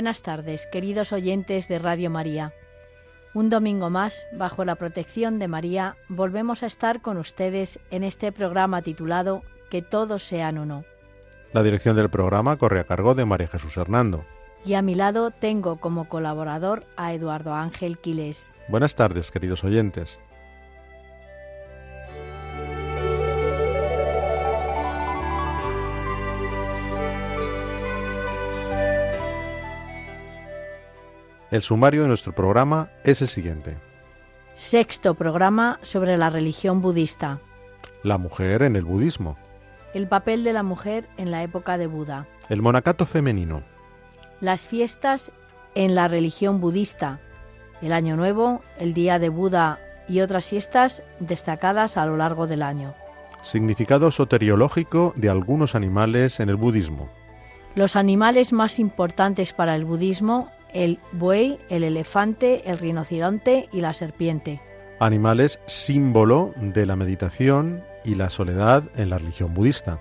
Buenas tardes, queridos oyentes de Radio María. Un domingo más, bajo la protección de María, volvemos a estar con ustedes en este programa titulado Que todos sean uno. La dirección del programa corre a cargo de María Jesús Hernando. Y a mi lado tengo como colaborador a Eduardo Ángel Quiles. Buenas tardes, queridos oyentes. El sumario de nuestro programa es el siguiente. Sexto programa sobre la religión budista. La mujer en el budismo. El papel de la mujer en la época de Buda. El monacato femenino. Las fiestas en la religión budista. El Año Nuevo, el Día de Buda y otras fiestas destacadas a lo largo del año. Significado soteriológico de algunos animales en el budismo. Los animales más importantes para el budismo el buey, el elefante, el rinoceronte y la serpiente. Animales símbolo de la meditación y la soledad en la religión budista.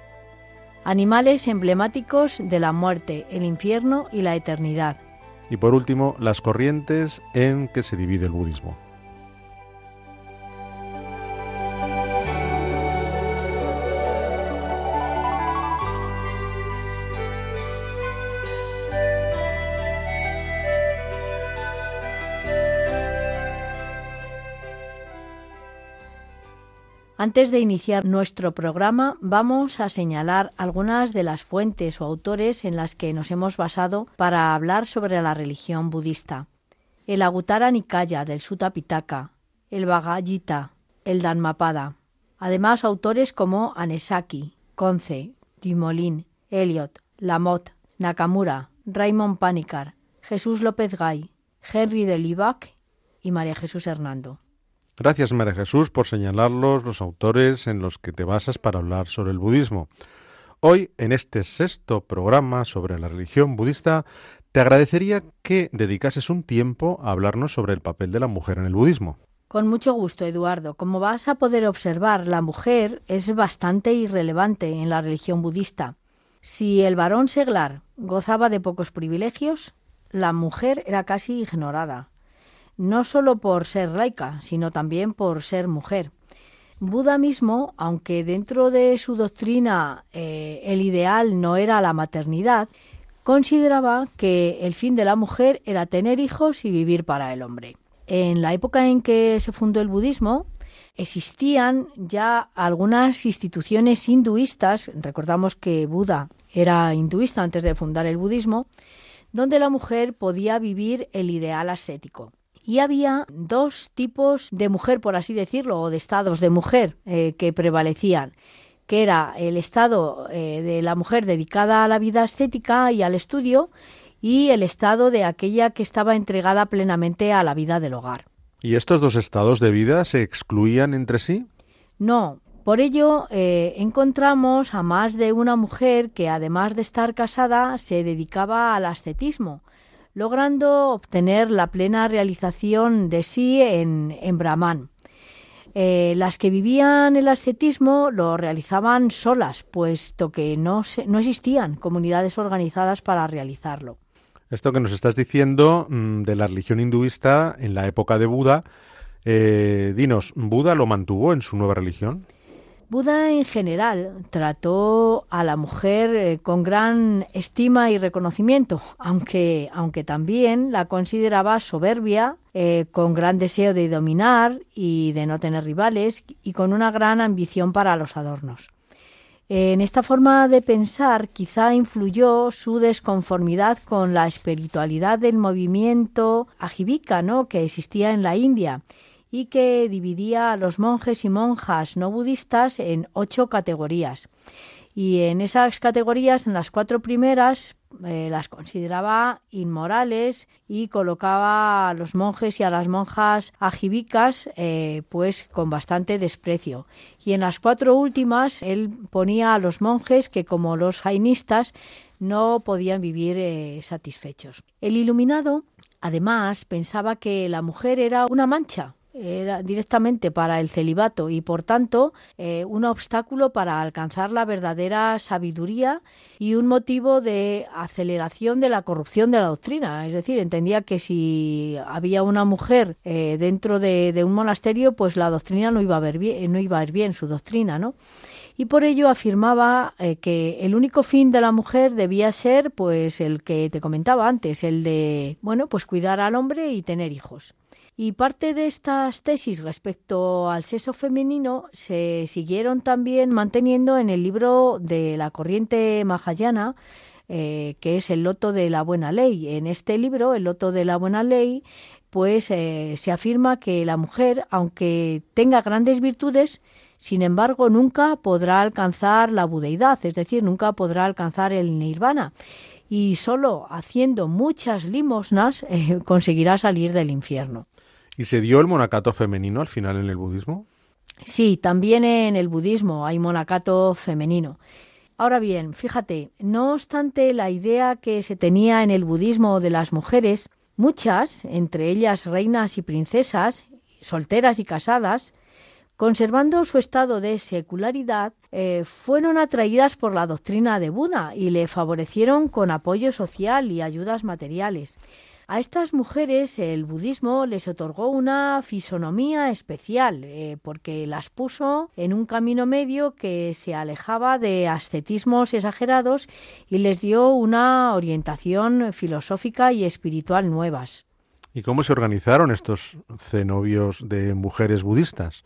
Animales emblemáticos de la muerte, el infierno y la eternidad. Y por último, las corrientes en que se divide el budismo. Antes de iniciar nuestro programa, vamos a señalar algunas de las fuentes o autores en las que nos hemos basado para hablar sobre la religión budista. El Agutara Nikaya del Sutta Pitaka, el Bhagavad el Dhammapada. Además, autores como Anesaki, Conce, Dumoulin, Eliot, Lamotte, Nakamura, Raymond Panikar, Jesús López Gay, Henry de Libac y María Jesús Hernando. Gracias, María Jesús, por señalarlos los autores en los que te basas para hablar sobre el budismo. Hoy, en este sexto programa sobre la religión budista, te agradecería que dedicases un tiempo a hablarnos sobre el papel de la mujer en el budismo. Con mucho gusto, Eduardo. Como vas a poder observar, la mujer es bastante irrelevante en la religión budista. Si el varón seglar gozaba de pocos privilegios, la mujer era casi ignorada no solo por ser laica, sino también por ser mujer. Buda mismo, aunque dentro de su doctrina eh, el ideal no era la maternidad, consideraba que el fin de la mujer era tener hijos y vivir para el hombre. En la época en que se fundó el budismo, existían ya algunas instituciones hinduistas, recordamos que Buda era hinduista antes de fundar el budismo, donde la mujer podía vivir el ideal ascético y había dos tipos de mujer, por así decirlo, o de estados de mujer eh, que prevalecían que era el estado eh, de la mujer dedicada a la vida estética y al estudio y el estado de aquella que estaba entregada plenamente a la vida del hogar. ¿Y estos dos estados de vida se excluían entre sí? No, por ello eh, encontramos a más de una mujer que además de estar casada se dedicaba al ascetismo, logrando obtener la plena realización de sí en, en Brahman. Eh, las que vivían el ascetismo lo realizaban solas, puesto que no, no existían comunidades organizadas para realizarlo. Esto que nos estás diciendo mm, de la religión hinduista en la época de Buda, eh, dinos, ¿Buda lo mantuvo en su nueva religión? Buda en general trató a la mujer eh, con gran estima y reconocimiento, aunque, aunque también la consideraba soberbia, eh, con gran deseo de dominar y de no tener rivales y con una gran ambición para los adornos. En esta forma de pensar quizá influyó su desconformidad con la espiritualidad del movimiento ajivika ¿no? que existía en la India y que dividía a los monjes y monjas no budistas en ocho categorías. Y en esas categorías, en las cuatro primeras, eh, las consideraba inmorales y colocaba a los monjes y a las monjas ajibicas eh, pues con bastante desprecio. Y en las cuatro últimas él ponía a los monjes que como los jainistas no podían vivir eh, satisfechos. El iluminado además pensaba que la mujer era una mancha era directamente para el celibato y por tanto eh, un obstáculo para alcanzar la verdadera sabiduría y un motivo de aceleración de la corrupción de la doctrina. Es decir, entendía que si había una mujer eh, dentro de, un monasterio, pues la doctrina no iba a ver bien, no iba a ir bien su doctrina, ¿no? y por ello afirmaba eh, que el único fin de la mujer debía ser pues el que te comentaba antes, el de bueno, pues cuidar al hombre y tener hijos. Y parte de estas tesis respecto al sexo femenino se siguieron también manteniendo en el libro de la corriente mahayana, eh, que es el Loto de la Buena Ley. En este libro, el Loto de la Buena Ley, pues eh, se afirma que la mujer, aunque tenga grandes virtudes, sin embargo, nunca podrá alcanzar la budeidad, es decir, nunca podrá alcanzar el nirvana. Y solo haciendo muchas limosnas eh, conseguirá salir del infierno. ¿Y se dio el monacato femenino al final en el budismo? Sí, también en el budismo hay monacato femenino. Ahora bien, fíjate, no obstante la idea que se tenía en el budismo de las mujeres, muchas, entre ellas reinas y princesas, solteras y casadas, conservando su estado de secularidad, eh, fueron atraídas por la doctrina de Buda y le favorecieron con apoyo social y ayudas materiales. A estas mujeres el budismo les otorgó una fisonomía especial eh, porque las puso en un camino medio que se alejaba de ascetismos exagerados y les dio una orientación filosófica y espiritual nuevas. ¿Y cómo se organizaron estos cenobios de mujeres budistas?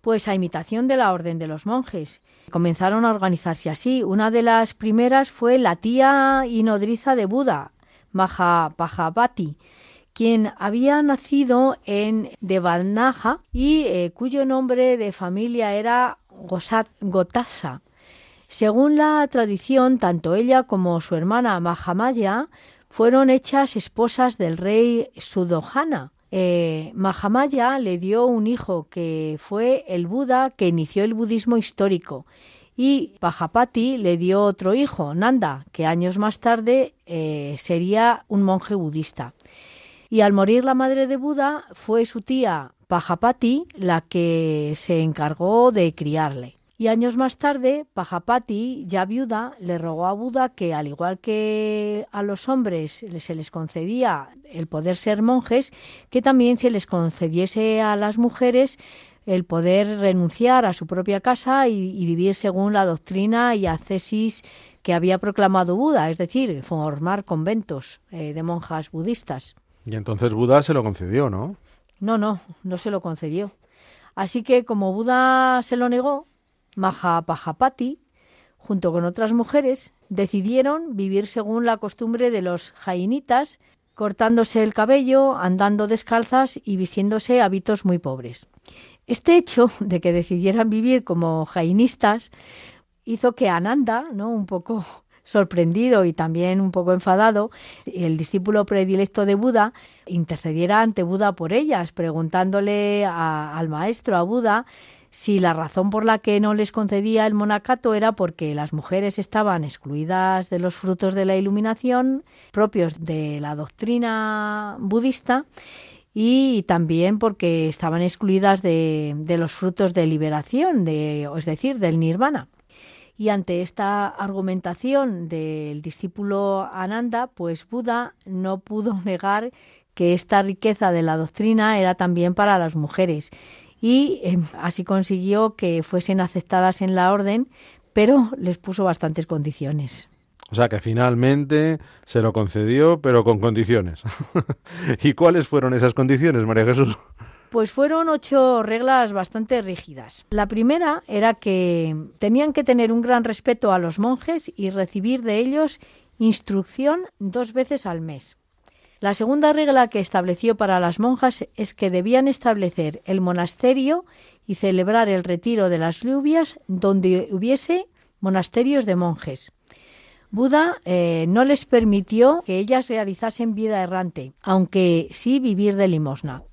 Pues a imitación de la orden de los monjes. Comenzaron a organizarse así. Una de las primeras fue la tía y nodriza de Buda, Mahapajapati, quien había nacido en Devanaja y eh, cuyo nombre de familia era Gotasa. Según la tradición, tanto ella como su hermana Mahamaya fueron hechas esposas del rey Sudohana. Eh, Mahamaya le dio un hijo que fue el Buda que inició el budismo histórico y Pajapati le dio otro hijo, Nanda, que años más tarde eh, sería un monje budista. Y al morir la madre de Buda, fue su tía Pajapati la que se encargó de criarle. Y años más tarde, Pajapati, ya viuda, le rogó a Buda que, al igual que a los hombres se les concedía el poder ser monjes, que también se les concediese a las mujeres el poder renunciar a su propia casa y, vivir según la doctrina y ascesis que había proclamado Buda, es decir, formar conventos eh, de monjas budistas. Y entonces Buda se lo concedió, ¿no? No, no, no se lo concedió. Así que como Buda se lo negó, Mahapajapati, junto con otras mujeres, decidieron vivir según la costumbre de los jainitas, cortándose el cabello, andando descalzas y vistiéndose hábitos muy pobres. Este hecho de que decidieran vivir como jainistas hizo que Ananda, ¿no? un poco sorprendido y también un poco enfadado, el discípulo predilecto de Buda intercediera ante Buda por ellas, preguntándole al maestro, a Buda, si la razón por la que no les concedía el monacato era porque las mujeres estaban excluidas de los frutos de la iluminación propios de la doctrina budista y también porque estaban excluidas de, los frutos de liberación, de, es decir, del nirvana. Y ante esta argumentación del discípulo Ananda, pues Buda no pudo negar que esta riqueza de la doctrina era también para las mujeres y em, así consiguió que fuesen aceptadas en la orden, pero les puso bastantes condiciones. O sea que finalmente se lo concedió, pero con condiciones. ¿Y cuáles fueron esas condiciones, María Jesús? Pues fueron ocho reglas bastante rígidas. La primera era que tenían que tener un gran respeto a los monjes y recibir de ellos instrucción dos veces al mes. La segunda regla que estableció para las monjas es que debían establecer el monasterio y celebrar el retiro de las lluvias donde hubiese monasterios de monjes. Buda eh, no les permitió que ellas realizasen vida errante, aunque sí vivir de limosna.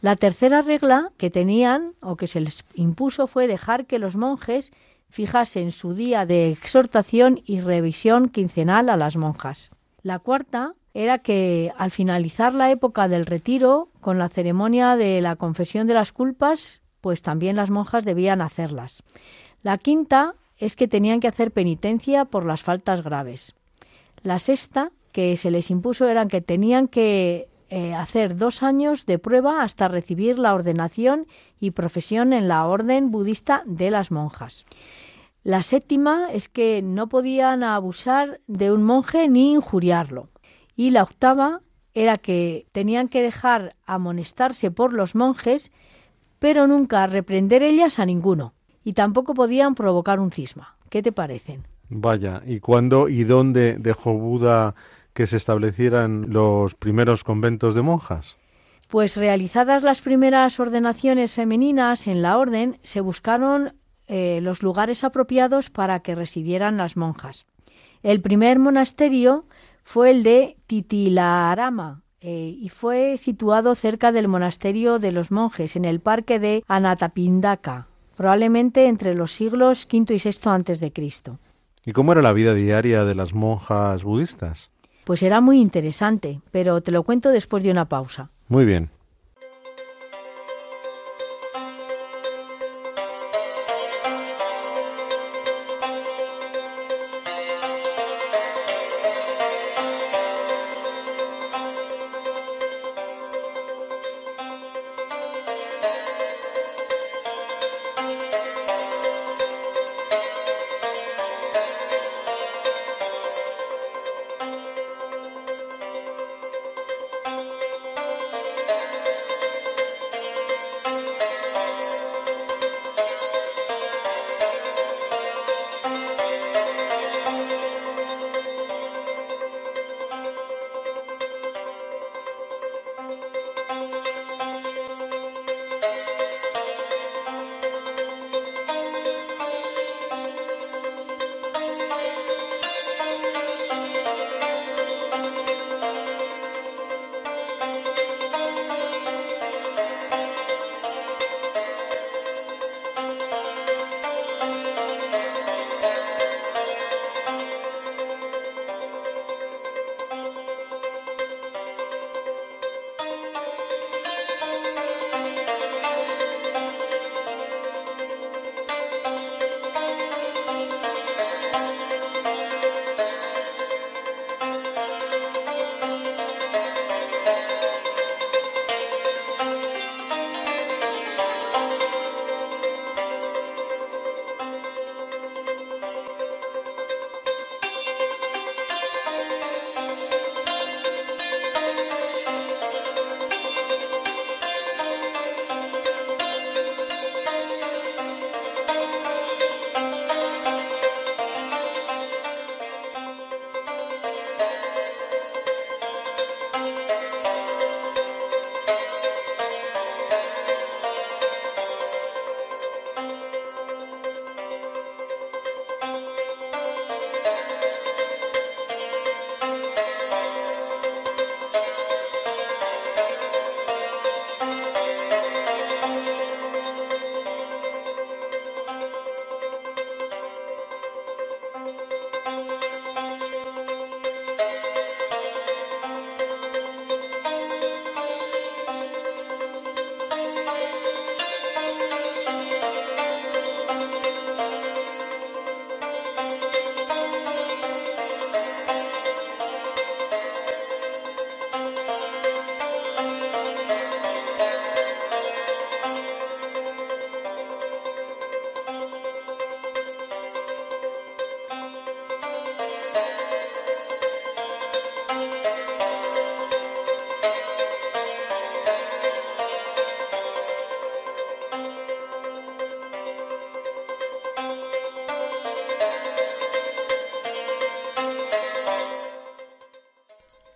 La tercera regla que tenían o que se les impuso fue dejar que los monjes fijasen su día de exhortación y revisión quincenal a las monjas. La cuarta era que al finalizar la época del retiro, con la ceremonia de la confesión de las culpas, pues también las monjas debían hacerlas. La quinta es que tenían que hacer penitencia por las faltas graves. La sexta que se les impuso era que tenían que eh, hacer dos años de prueba hasta recibir la ordenación y profesión en la orden budista de las monjas. La séptima es que no podían abusar de un monje ni injuriarlo. Y la octava era que tenían que dejar amonestarse por los monjes, pero nunca reprender ellas a ninguno y tampoco podían provocar un cisma. ¿Qué te parecen? Vaya, ¿y cuándo y dónde dejó Buda que se establecieran los primeros conventos de monjas? Pues realizadas las primeras ordenaciones femeninas en la orden, se buscaron eh, los lugares apropiados para que residieran las monjas. El primer monasterio fue el de Titilarama eh, y fue situado cerca del monasterio de los monjes en el parque de Anatapindaka, probablemente entre los siglos V y VI antes de Cristo. ¿Y cómo era la vida diaria de las monjas budistas? Pues era muy interesante, pero te lo cuento después de una pausa. Muy bien.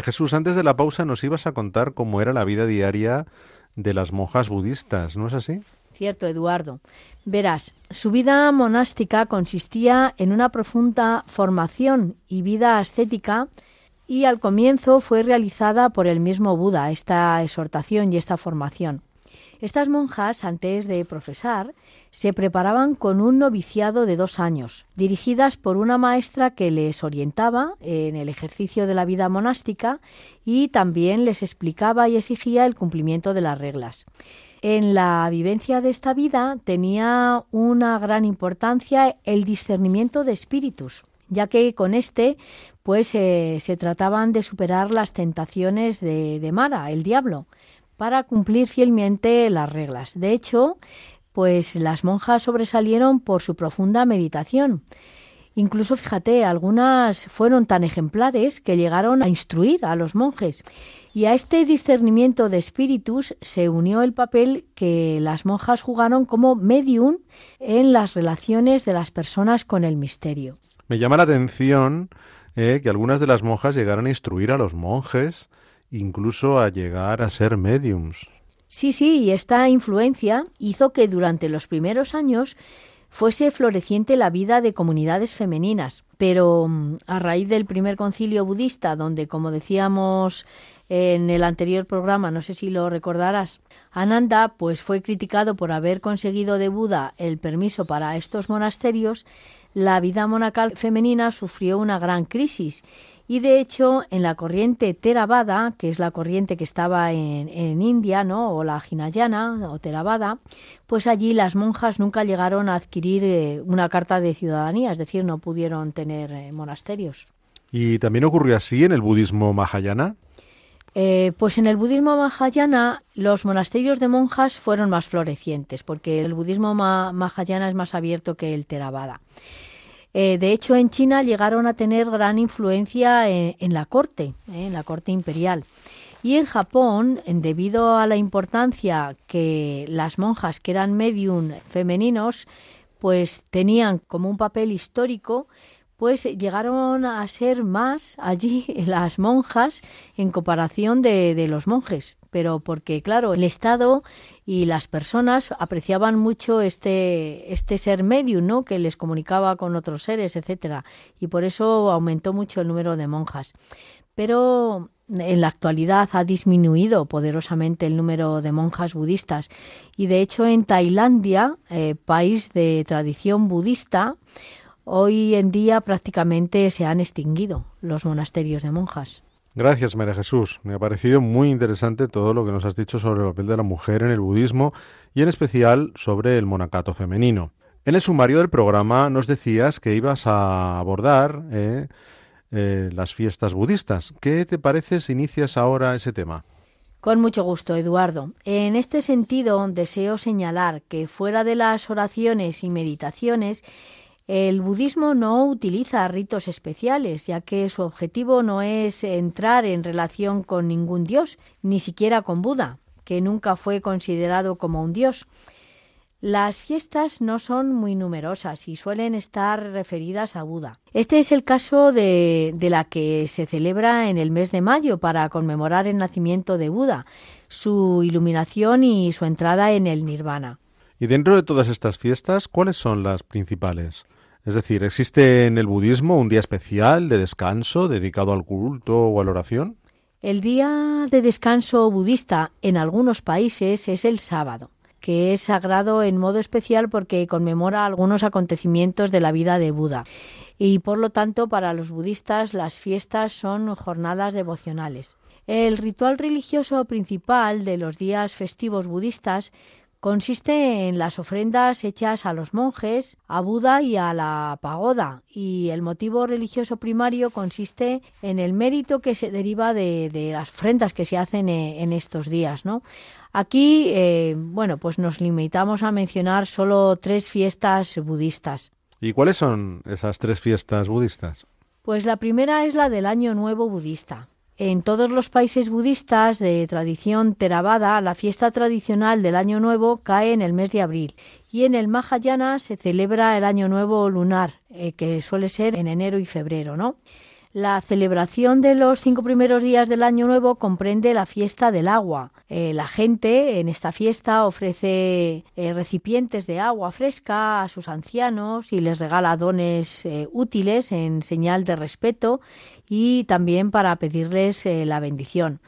Jesús, antes de la pausa nos ibas a contar cómo era la vida diaria de las monjas budistas, ¿no es así? Cierto, Eduardo. Verás, su vida monástica consistía en una profunda formación y vida ascética y al comienzo fue realizada por el mismo Buda, esta exhortación y esta formación. Estas monjas, antes de profesar, se preparaban con un noviciado de dos años, dirigidas por una maestra que les orientaba en el ejercicio de la vida monástica y también les explicaba y exigía el cumplimiento de las reglas. En la vivencia de esta vida tenía una gran importancia el discernimiento de espíritus, ya que con este pues eh, se trataban de superar las tentaciones de, de Mara, el diablo, para cumplir fielmente las reglas. De hecho, pues las monjas sobresalieron por su profunda meditación. Incluso, fíjate, algunas fueron tan ejemplares que llegaron a instruir a los monjes. Y a este discernimiento de espíritus se unió el papel que las monjas jugaron como medium en las relaciones de las personas con el misterio. Me llama la atención eh, que algunas de las monjas llegaron a instruir a los monjes incluso a llegar a ser mediums. Sí, sí, y esta influencia hizo que durante los primeros años fuese floreciente la vida de comunidades femeninas. Pero mm, a raíz del primer concilio budista, donde, como decíamos en el anterior programa, no sé si lo recordarás, Ananda pues fue criticado por haber conseguido de Buda el permiso para estos monasterios, la vida monacal femenina sufrió una gran crisis y de hecho, en la corriente Theravada, que es la corriente que estaba en, en India, ¿no? o la Hinayana o Theravada, pues allí las monjas nunca llegaron a adquirir eh, una carta de ciudadanía, es decir, no pudieron tener eh, monasterios. ¿Y también ocurrió así en el budismo Mahayana? Eh, pues en el budismo Mahayana los monasterios de monjas fueron más florecientes, porque el budismo Mahayana es más abierto que el Theravada. Eh, de hecho, en China llegaron a tener gran influencia en, la corte, eh, en la corte imperial. Y en Japón, debido a la importancia que las monjas que eran medium femeninos, pues tenían como un papel histórico, pues llegaron a ser más allí las monjas en comparación de, de los monjes pero porque, claro, el Estado y las personas apreciaban mucho este, este ser medium, ¿no? Que les comunicaba con otros seres, etcétera, y por eso aumentó mucho el número de monjas. Pero en la actualidad ha disminuido poderosamente el número de monjas budistas y de hecho en Tailandia, eh, país de tradición budista, hoy en día prácticamente se han extinguido los monasterios de monjas. Gracias, María Jesús. Me ha parecido muy interesante todo lo que nos has dicho sobre el papel de la mujer en el budismo y en especial sobre el monacato femenino. En el sumario del programa nos decías que ibas a abordar eh, eh, las fiestas budistas. ¿Qué te parece si inicias ahora ese tema? Con mucho gusto, Eduardo. En este sentido, deseo señalar que fuera de las oraciones y meditaciones, el budismo no utiliza ritos especiales, ya que su objetivo no es entrar en relación con ningún dios, ni siquiera con Buda, que nunca fue considerado como un dios. Las fiestas no son muy numerosas y suelen estar referidas a Buda. Este es el caso de, la que se celebra en el mes de mayo para conmemorar el nacimiento de Buda, su iluminación y su entrada en el nirvana. Y dentro de todas estas fiestas, ¿cuáles son las principales? Es decir, ¿existe en el budismo un día especial de descanso dedicado al culto o a la oración? El día de descanso budista en algunos países es el sábado. que es sagrado en modo especial porque conmemora algunos acontecimientos de la vida de Buda. Y por lo tanto, para los budistas las fiestas son jornadas devocionales. El ritual religioso principal de los días festivos budistas consiste en las ofrendas hechas a los monjes, a Buda y a la pagoda, y el motivo religioso primario consiste en el mérito que se deriva de, las ofrendas que se hacen eh, en, estos días, ¿no? Aquí, eh, bueno, pues nos limitamos a mencionar solo tres fiestas budistas. ¿Y cuáles son esas tres fiestas budistas? Pues la primera es la del Año Nuevo Budista. En todos los países budistas de tradición Theravada, la fiesta tradicional del Año Nuevo cae en el mes de abril y en el Mahayana se celebra el Año Nuevo lunar, eh, que suele ser en enero y febrero, ¿no? La celebración de los cinco primeros días del Año Nuevo comprende la fiesta del agua. Eh, la gente en esta fiesta ofrece eh, recipientes de agua fresca a sus ancianos y les regala dones eh, útiles en señal de respeto y también para pedirles la bendición.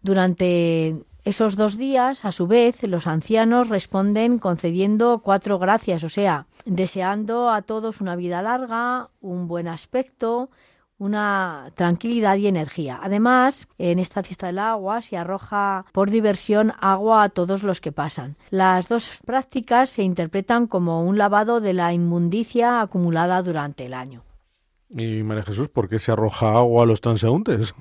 Durante esos dos días, a su vez, los ancianos responden concediendo cuatro gracias, o sea, deseando a todos una vida larga, un buen aspecto, una tranquilidad y energía. Además, en esta fiesta del agua se arroja por diversión agua a todos los que pasan. Las dos prácticas se interpretan como un lavado de la inmundicia acumulada durante el año. Y María Jesús, ¿por qué se arroja agua a los transeúntes?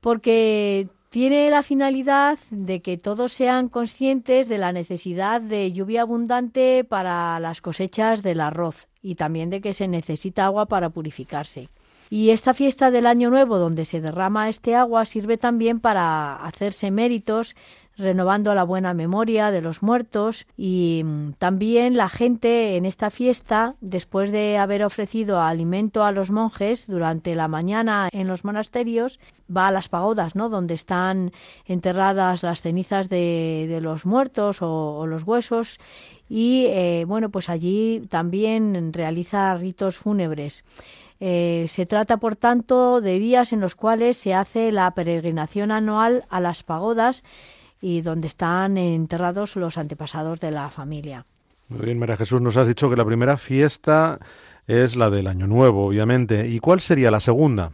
Porque tiene la finalidad de que todos sean conscientes de la necesidad de lluvia abundante para las cosechas del arroz y también de que se necesita agua para purificarse. Y esta fiesta del Año Nuevo, donde se derrama este agua, sirve también para hacerse méritos renovando la buena memoria de los muertos y mm, también la gente en esta fiesta, después de haber ofrecido alimento a los monjes durante la mañana en los monasterios, va a las pagodas, ¿no? donde están enterradas las cenizas de, los muertos o, los huesos y eh, bueno, pues allí también realiza ritos fúnebres. Eh, se trata, por tanto, de días en los cuales se hace la peregrinación anual a las pagodas y donde están enterrados los antepasados de la familia. Muy bien, María Jesús, nos has dicho que la primera fiesta es la del Año Nuevo, obviamente. ¿Y cuál sería la segunda?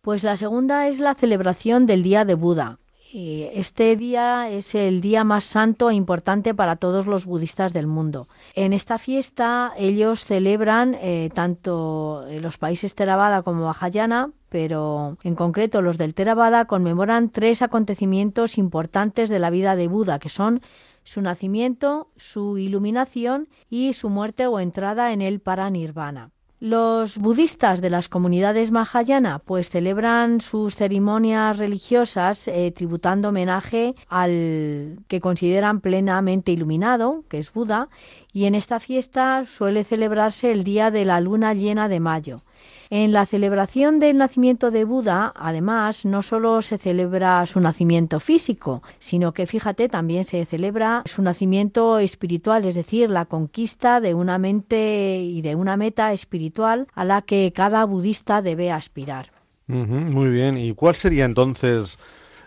Pues la segunda es la celebración del Día de Buda. Este día es el día más santo e importante para todos los budistas del mundo. En esta fiesta ellos celebran eh, tanto los países Theravada como Mahayana, pero en concreto los del Theravada conmemoran tres acontecimientos importantes de la vida de Buda, que son su nacimiento, su iluminación y su muerte o entrada en el Paranirvana. Los budistas de las comunidades Mahayana pues celebran sus ceremonias religiosas eh, tributando homenaje al que consideran plenamente iluminado, que es Buda, y en esta fiesta suele celebrarse el día de la luna llena de mayo. En la celebración del nacimiento de Buda, además, no solo se celebra su nacimiento físico, sino que, fíjate, también se celebra su nacimiento espiritual, es decir, la conquista de una mente y de una meta espiritual a la que cada budista debe aspirar. muy bien. ¿Y cuál sería entonces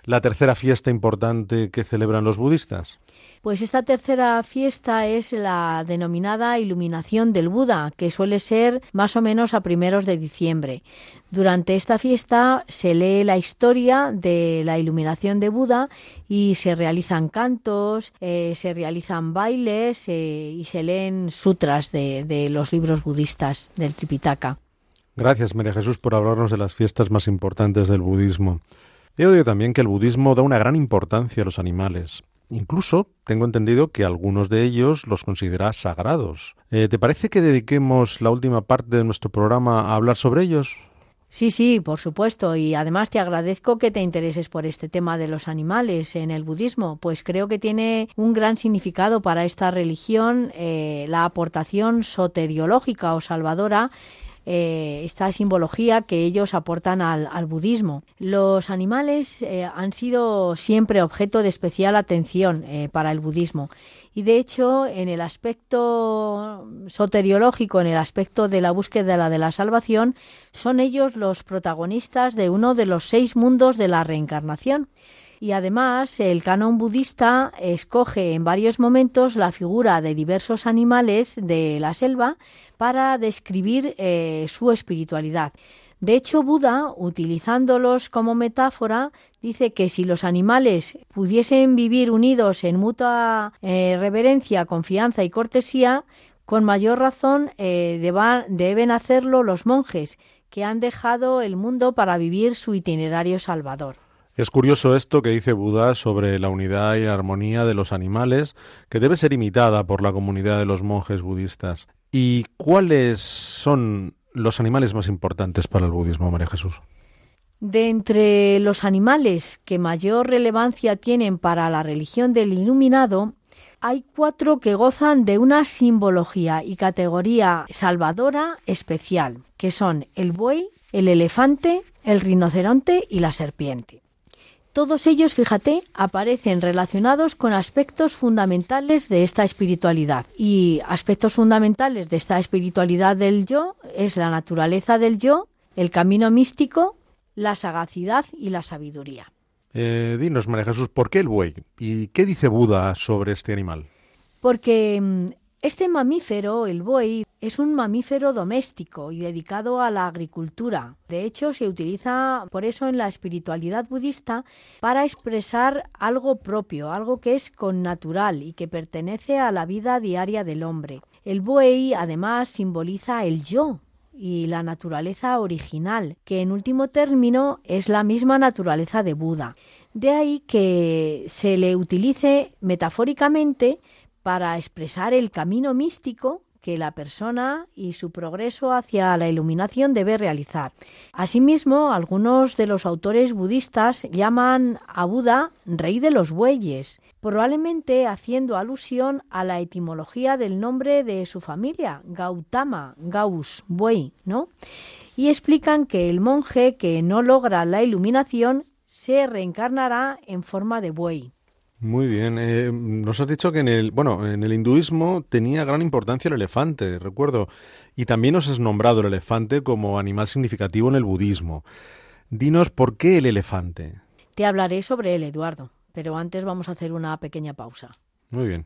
la tercera fiesta importante que celebran los budistas? Pues esta tercera fiesta es la denominada iluminación del Buda, que suele ser más o menos a primeros de diciembre. Durante esta fiesta se lee la historia de la iluminación de Buda y se realizan cantos, eh, se realizan bailes eh, y se leen sutras de, de los libros budistas del Tripitaka. Gracias, María Jesús, por hablarnos de las fiestas más importantes del budismo. He oído también que el budismo da una gran importancia a los animales. Incluso tengo entendido que algunos de ellos los considera sagrados. Eh, ¿Te parece que dediquemos la última parte de nuestro programa a hablar sobre ellos? Sí, sí, por supuesto. Y además te agradezco que te intereses por este tema de los animales en el budismo, pues creo que tiene un gran significado para esta religión eh, la aportación soteriológica o salvadora eh, esta simbología que ellos aportan al, budismo. Los animales eh, han sido siempre objeto de especial atención eh, para el budismo y de hecho en el aspecto soteriológico, en el aspecto de la búsqueda de la salvación, son ellos los protagonistas de uno de los seis mundos de la reencarnación Y además el canon budista escoge en varios momentos la figura de diversos animales de la selva para describir eh, su espiritualidad. De hecho, Buda, utilizándolos como metáfora, dice que si los animales pudiesen vivir unidos en mutua eh, reverencia, confianza y cortesía, con mayor razón eh, deben hacerlo los monjes, que han dejado el mundo para vivir su itinerario salvador. Es curioso esto que dice Buda sobre la unidad y la armonía de los animales, que debe ser imitada por la comunidad de los monjes budistas. ¿Y cuáles son los animales más importantes para el budismo, María Jesús? De entre los animales que mayor relevancia tienen para la religión del iluminado, hay cuatro que gozan de una simbología y categoría salvadora especial, que son el buey, el elefante, el rinoceronte y la serpiente. Todos ellos, fíjate, aparecen relacionados con aspectos fundamentales de esta espiritualidad. Y aspectos fundamentales de esta espiritualidad del yo es la naturaleza del yo, el camino místico, la sagacidad y la sabiduría. Eh, dinos, María Jesús, ¿por qué el buey? ¿Y qué dice Buda sobre este animal? Porque este mamífero, el buey, es un mamífero doméstico y dedicado a la agricultura. De hecho, se utiliza por eso en la espiritualidad budista para expresar algo propio, algo que es connatural y que pertenece a la vida diaria del hombre. El buey además simboliza el yo, y la naturaleza original, que en último término es la misma naturaleza de Buda. De ahí que se le utilice metafóricamente para expresar el camino místico que la persona y su progreso hacia la iluminación debe realizar. Asimismo, algunos de los autores budistas llaman a Buda rey de los bueyes, probablemente haciendo alusión a la etimología del nombre de su familia, Gautama, Gaus, buey, ¿no? Y explican que el monje que no logra la iluminación se reencarnará en forma de buey. Muy bien. Eh, nos has dicho que en el, bueno, en el hinduismo tenía gran importancia el elefante, recuerdo. Y también nos has nombrado el elefante como animal significativo en el budismo. Dinos por qué el elefante. Te hablaré sobre él, Eduardo, pero antes vamos a hacer una pequeña pausa. Muy bien.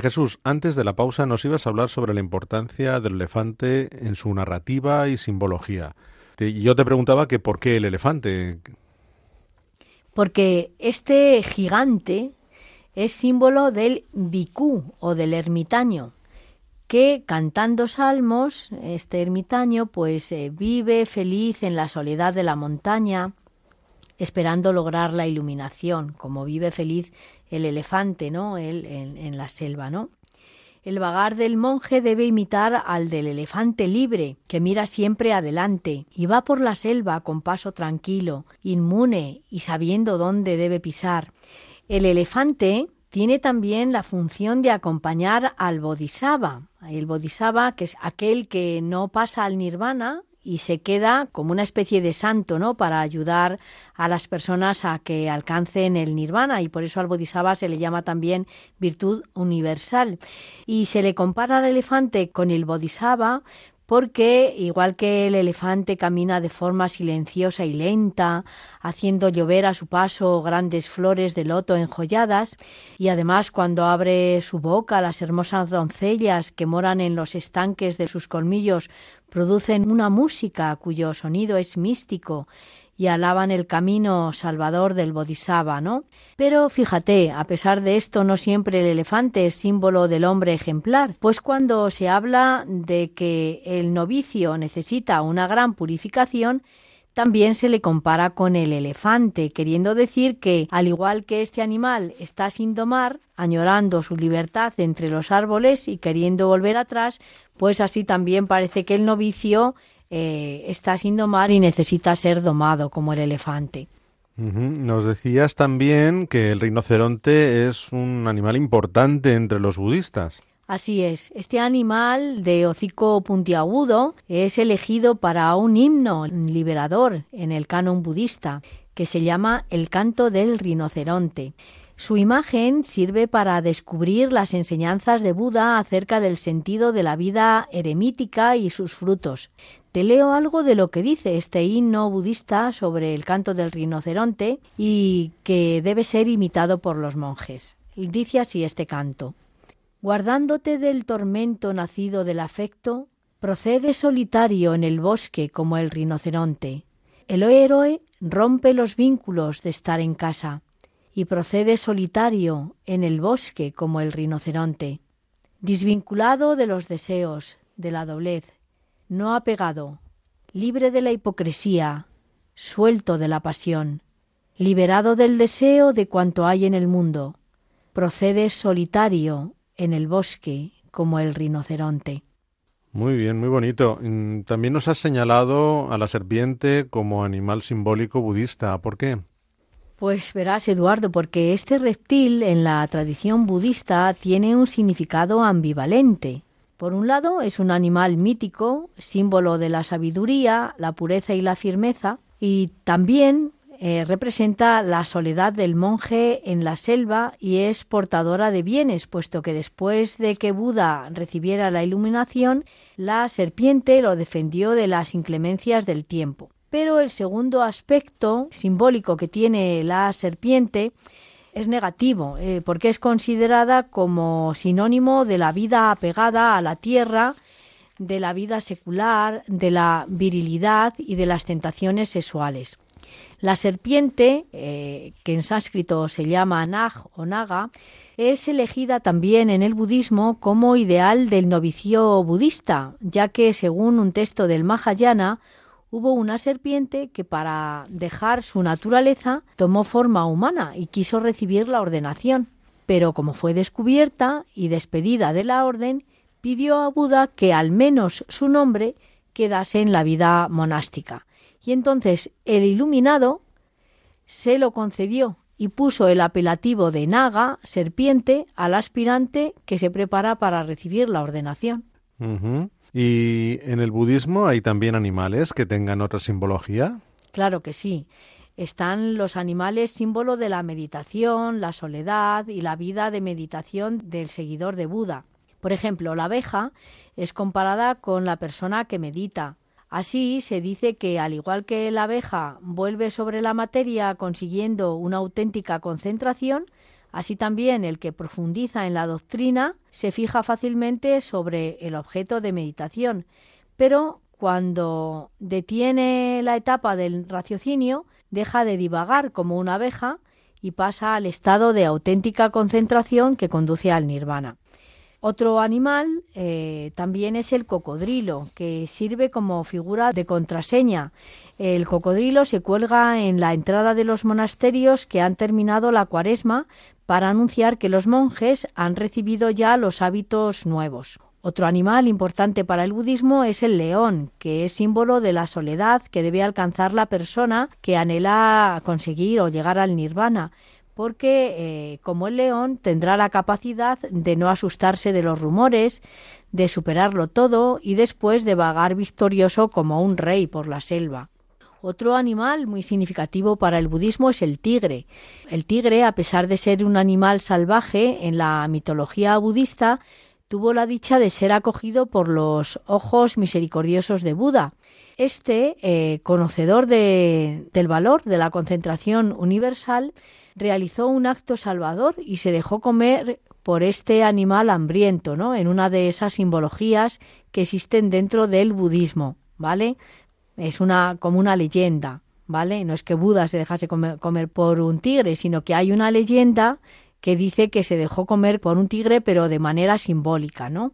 Jesús, antes de la pausa nos ibas a hablar sobre la importancia del elefante en su narrativa y simbología. Yo te preguntaba que por qué el elefante. Porque este gigante es símbolo del bicú o del ermitaño, que cantando salmos, este ermitaño pues eh, vive feliz en la soledad de la montaña, esperando lograr la iluminación, como vive feliz el elefante, ¿no? Él, en, la selva, ¿no? El vagar del monje debe imitar al del elefante libre, que mira siempre adelante y va por la selva con paso tranquilo, inmune y sabiendo dónde debe pisar. El elefante tiene también la función de acompañar al bodhisattva. El bodhisattva, que es aquel que no pasa al nirvana y se queda como una especie de santo, ¿no? Para ayudar a las personas a que alcancen el nirvana y por eso al bodhisattva se le llama también virtud universal. Y se le compara al elefante con el bodhisattva porque igual que el elefante camina de forma silenciosa y lenta, haciendo llover a su paso grandes flores de loto enjolladas, y además cuando abre su boca las hermosas doncellas que moran en los estanques de sus colmillos producen una música cuyo sonido es místico y alaban el camino salvador del Bodhisattva, ¿no? Pero fíjate, a pesar de esto, no siempre el elefante es símbolo del hombre ejemplar, pues cuando se habla de que el novicio necesita una gran purificación, también se le compara con el elefante, queriendo decir que, al igual que este animal está sin domar, añorando su libertad entre los árboles y queriendo volver atrás, pues así también parece que el novicio eh, está sin domar y necesita ser domado como el elefante. Nos decías también que el rinoceronte es un animal importante entre los budistas. Así es, este animal de hocico puntiagudo es elegido para un himno liberador en el canon budista que se llama el canto del rinoceronte. Su imagen sirve para descubrir las enseñanzas de Buda acerca del sentido de la vida eremítica y sus frutos. Te leo algo de lo que dice este himno budista sobre el canto del rinoceronte y que debe ser imitado por los monjes. Dice así este canto. Guardándote del tormento nacido del afecto, procede solitario en el bosque como el rinoceronte. El héroe rompe los vínculos de estar en casa y procede solitario en el bosque como el rinoceronte, desvinculado de los deseos, de la doblez, no apegado, libre de la hipocresía, suelto de la pasión, liberado del deseo de cuanto hay en el mundo, procede solitario en el bosque como el rinoceronte. Muy bien, muy bonito. Mm, también nos has señalado a la serpiente como animal simbólico budista. ¿Por qué? Pues verás, Eduardo, porque este reptil en la tradición budista tiene un significado ambivalente. Por un lado, es un animal mítico, símbolo de la sabiduría, la pureza y la firmeza, y también eh, representa la soledad del monje en la selva y es portadora de bienes, puesto que después de que Buda recibiera la iluminación, la serpiente lo defendió de las inclemencias del tiempo. Pero el segundo aspecto simbólico que tiene la serpiente es negativo, eh, porque es considerada como sinónimo de la vida apegada a la tierra, de la vida secular, de la virilidad y de las tentaciones sexuales. La serpiente, eh, que en sánscrito se llama Nag o Naga, es elegida también en el budismo como ideal del novicio budista, ya que según un texto del Mahayana, hubo una serpiente que para dejar su naturaleza tomó forma humana y quiso recibir la ordenación, pero como fue descubierta y despedida de la orden, pidió a Buda que al menos su nombre quedase en la vida monástica. Y entonces el iluminado se lo concedió y puso el apelativo de Naga, serpiente, al aspirante que se prepara para recibir la ordenación. ¿Y en el budismo hay también animales que tengan otra simbología? Claro que sí. Están los animales símbolo de la meditación, la soledad y la vida de meditación del seguidor de Buda. Por ejemplo, la abeja es comparada con la persona que medita. Así se dice que al igual que la abeja vuelve sobre la materia consiguiendo una auténtica concentración, Así también el que profundiza en la doctrina se fija fácilmente sobre el objeto de meditación, pero cuando detiene la etapa del raciocinio, deja de divagar como una abeja y pasa al estado de auténtica concentración que conduce al nirvana. Otro animal eh, también es el cocodrilo, que sirve como figura de contraseña. El cocodrilo se cuelga en la entrada de los monasterios que han terminado la cuaresma para anunciar que los monjes han recibido ya los hábitos nuevos. Otro animal importante para el budismo es el león, que es símbolo de la soledad que debe alcanzar la persona que anhela conseguir o llegar al nirvana, porque eh, como el león tendrá la capacidad de no asustarse de los rumores, de superarlo todo y después de vagar victorioso como un rey por la selva. Otro animal muy significativo para el budismo es el tigre. El tigre, a pesar de ser un animal salvaje en la mitología budista, tuvo la dicha de ser acogido por los ojos misericordiosos de Buda. Este, eh, conocedor del valor de la concentración universal, realizó un acto salvador y se dejó comer por este animal hambriento, ¿no? En una de esas simbologías que existen dentro del budismo, ¿vale? Es una como una leyenda, ¿vale? No es que Buda se dejase comer, comer por un tigre, sino que hay una leyenda que dice que se dejó comer por un tigre pero de manera simbólica, ¿no?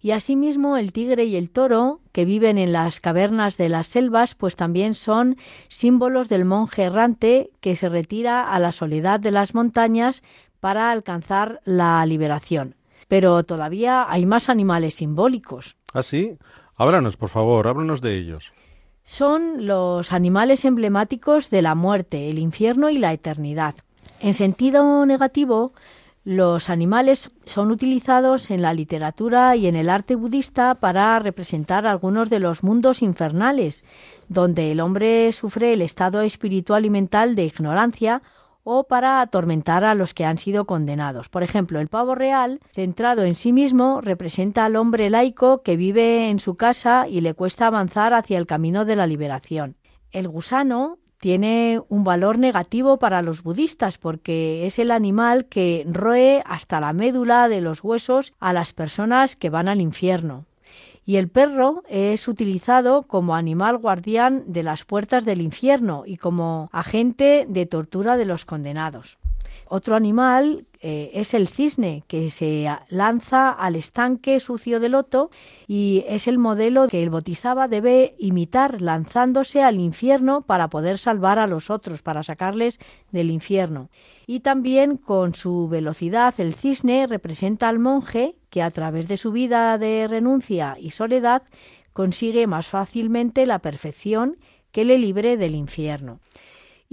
Y asimismo el tigre y el toro, que viven en las cavernas de las selvas, pues también son símbolos del monje errante que se retira a la soledad de las montañas para alcanzar la liberación. Pero todavía hay más animales simbólicos. ¿Ah, sí? Háblanos, por favor, háblanos de ellos. Son los animales emblemáticos de la muerte, el infierno y la eternidad. En sentido negativo, los animales son utilizados en la literatura y en el arte budista para representar algunos de los mundos infernales, donde el hombre sufre el estado espiritual y mental de ignorancia o para atormentar a los que han sido condenados. Por ejemplo, el pavo real, centrado en sí mismo, representa al hombre laico que vive en su casa y le cuesta avanzar hacia el camino de la liberación. El gusano tiene un valor negativo para los budistas porque es el animal que roe hasta la médula de los huesos a las personas que van al infierno. Y el perro es utilizado como animal guardián de las puertas del infierno y como agente de tortura de los condenados. Otro animal eh, es el cisne, que se lanza al estanque sucio de loto y es el modelo que el Bodhisattva debe imitar lanzándose al infierno para poder salvar a los otros, para sacarles del infierno. Y también con su velocidad el cisne representa al monje que a través de su vida de renuncia y soledad consigue más fácilmente la perfección que le libre del infierno.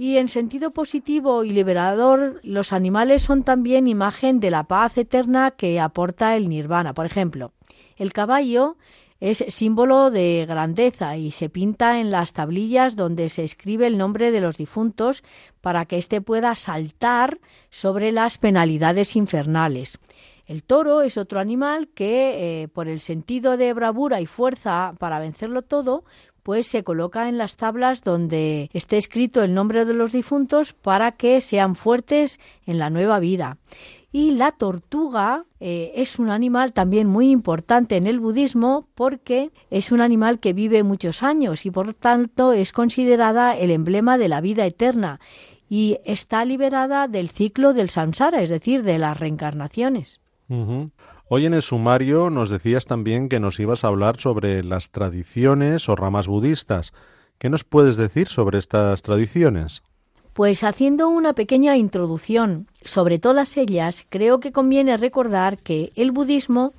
Y en sentido positivo y liberador, los animales son también imagen de la paz eterna que aporta el nirvana. Por ejemplo, el caballo es símbolo de grandeza y se pinta en las tablillas donde se escribe el nombre de los difuntos para que éste pueda saltar sobre las penalidades infernales. El toro es otro animal que, eh, por el sentido de bravura y fuerza para vencerlo todo, pues se coloca en las tablas donde esté escrito el nombre de los difuntos para que sean fuertes en la nueva vida. Y la tortuga eh, es un animal también muy importante en el budismo porque es un animal que vive muchos años y por tanto es considerada el emblema de la vida eterna y está liberada del ciclo del samsara, es decir, de las reencarnaciones. Hoy en el sumario nos decías también que nos ibas a hablar sobre las tradiciones o ramas budistas. ¿Qué nos puedes decir sobre estas tradiciones? Pues haciendo una pequeña introducción sobre todas ellas, creo que conviene recordar que el budismo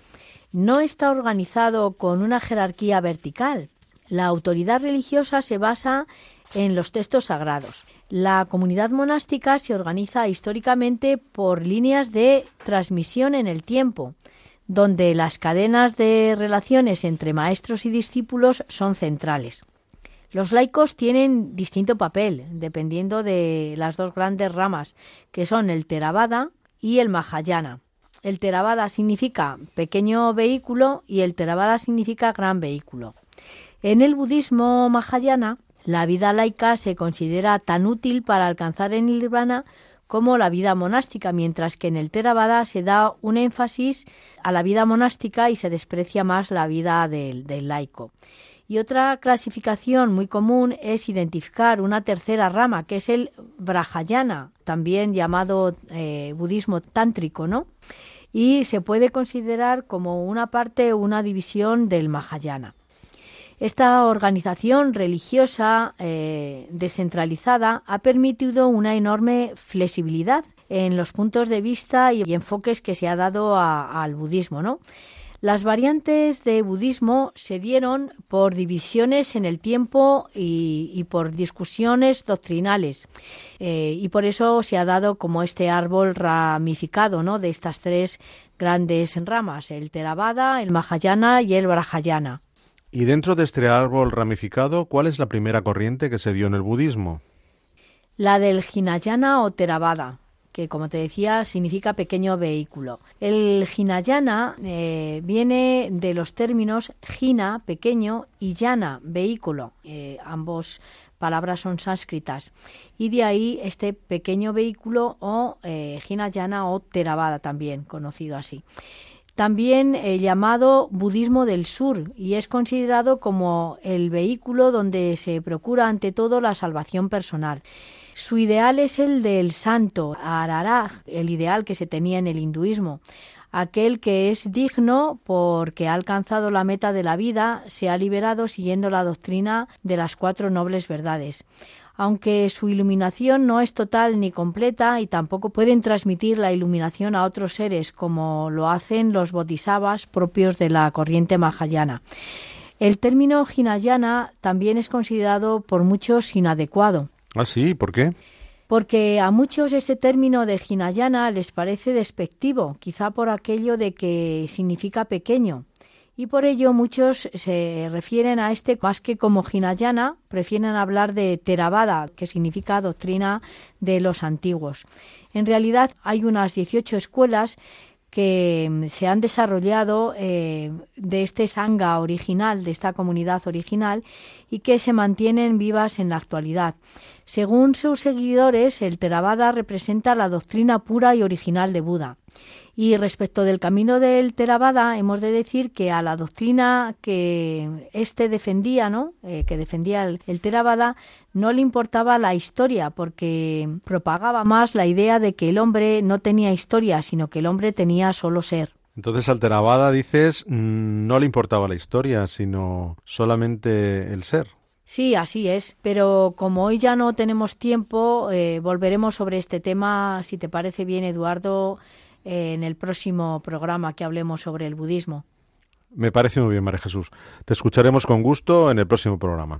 no está organizado con una jerarquía vertical. La autoridad religiosa se basa en los textos sagrados. La comunidad monástica se organiza históricamente por líneas de transmisión en el tiempo, donde las cadenas de relaciones entre maestros y discípulos son centrales. Los laicos tienen distinto papel, dependiendo de las dos grandes ramas, que son el Theravada y el Mahayana. El Theravada significa pequeño vehículo y el Theravada significa gran vehículo. En el budismo Mahayana, la vida laica se considera tan útil para alcanzar el nirvana como la vida monástica, mientras que en el Theravada se da un énfasis a la vida monástica y se desprecia más la vida del, laico. Y otra clasificación muy común es identificar una tercera rama, que es el Brahayana, también llamado eh, budismo tántrico, ¿no? Y se puede considerar como una parte, una división del Mahayana. Esta organización religiosa eh, descentralizada ha permitido una enorme flexibilidad en los puntos de vista y enfoques que se ha dado al budismo, ¿no? Las variantes de budismo se dieron por divisiones en el tiempo y, por discusiones doctrinales. Eh, y por eso se ha dado como este árbol ramificado ¿no? de estas tres grandes ramas, el Theravada, el Mahayana y el Brahayana. Y dentro de este árbol ramificado, ¿cuál es la primera corriente que se dio en el budismo? La del Hinayana o Theravada que como te decía significa pequeño vehículo. El Hinayana eh, viene de los términos Hina, pequeño, y Yana, vehículo. Eh, ambos palabras son sánscritas. Y de ahí este pequeño vehículo o eh, Hinayana o Theravada también, conocido así también llamado budismo del sur y es considerado como el vehículo donde se procura ante todo la salvación personal. Su ideal es el del santo, Araraj, el ideal que se tenía en el hinduismo. Aquel que es digno porque ha alcanzado la meta de la vida, se ha liberado siguiendo la doctrina de las cuatro nobles verdades aunque su iluminación no es total ni completa y tampoco pueden transmitir la iluminación a otros seres como lo hacen los bodhisattvas propios de la corriente mahayana. El término hinayana también es considerado por muchos inadecuado. Ah, sí, ¿por qué? Porque a muchos este término de Hinayana les parece despectivo, quizá por aquello de que significa pequeño. Y por ello muchos se refieren a este más que como Hinayana, prefieren hablar de Theravada, que significa doctrina de los antiguos. En realidad hay unas 18 escuelas que se han desarrollado eh, de este sangha original, de esta comunidad original, y que se mantienen vivas en la actualidad. Según sus seguidores, el Theravada representa la doctrina pura y original de Buda. Y respecto del camino del Theravada, hemos de decir que a la doctrina que éste defendía, ¿no? Eh, que defendía el, el Theravada, no le importaba la historia, porque propagaba más la idea de que el hombre no tenía historia, sino que el hombre tenía solo ser. Entonces al Theravada dices mm, no le importaba la historia, sino solamente el ser. Sí, así es, pero como hoy ya no tenemos tiempo, eh, volveremos sobre este tema, si te parece bien, Eduardo, en el próximo programa que hablemos sobre el budismo. Me parece muy bien, María Jesús. Te escucharemos con gusto en el próximo programa.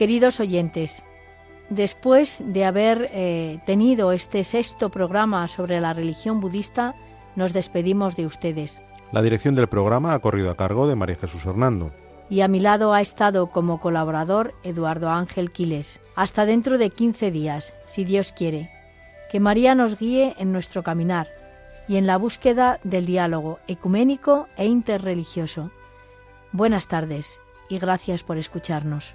Queridos oyentes, después de haber eh, tenido este sexto programa sobre la religión budista, nos despedimos de ustedes. La dirección del programa ha corrido a cargo de María Jesús Hernando. Y a mi lado ha estado como colaborador Eduardo Ángel Quiles. Hasta dentro de 15 días, si Dios quiere. Que María nos guíe en nuestro caminar y en la búsqueda del diálogo ecuménico e interreligioso. Buenas tardes y gracias por escucharnos.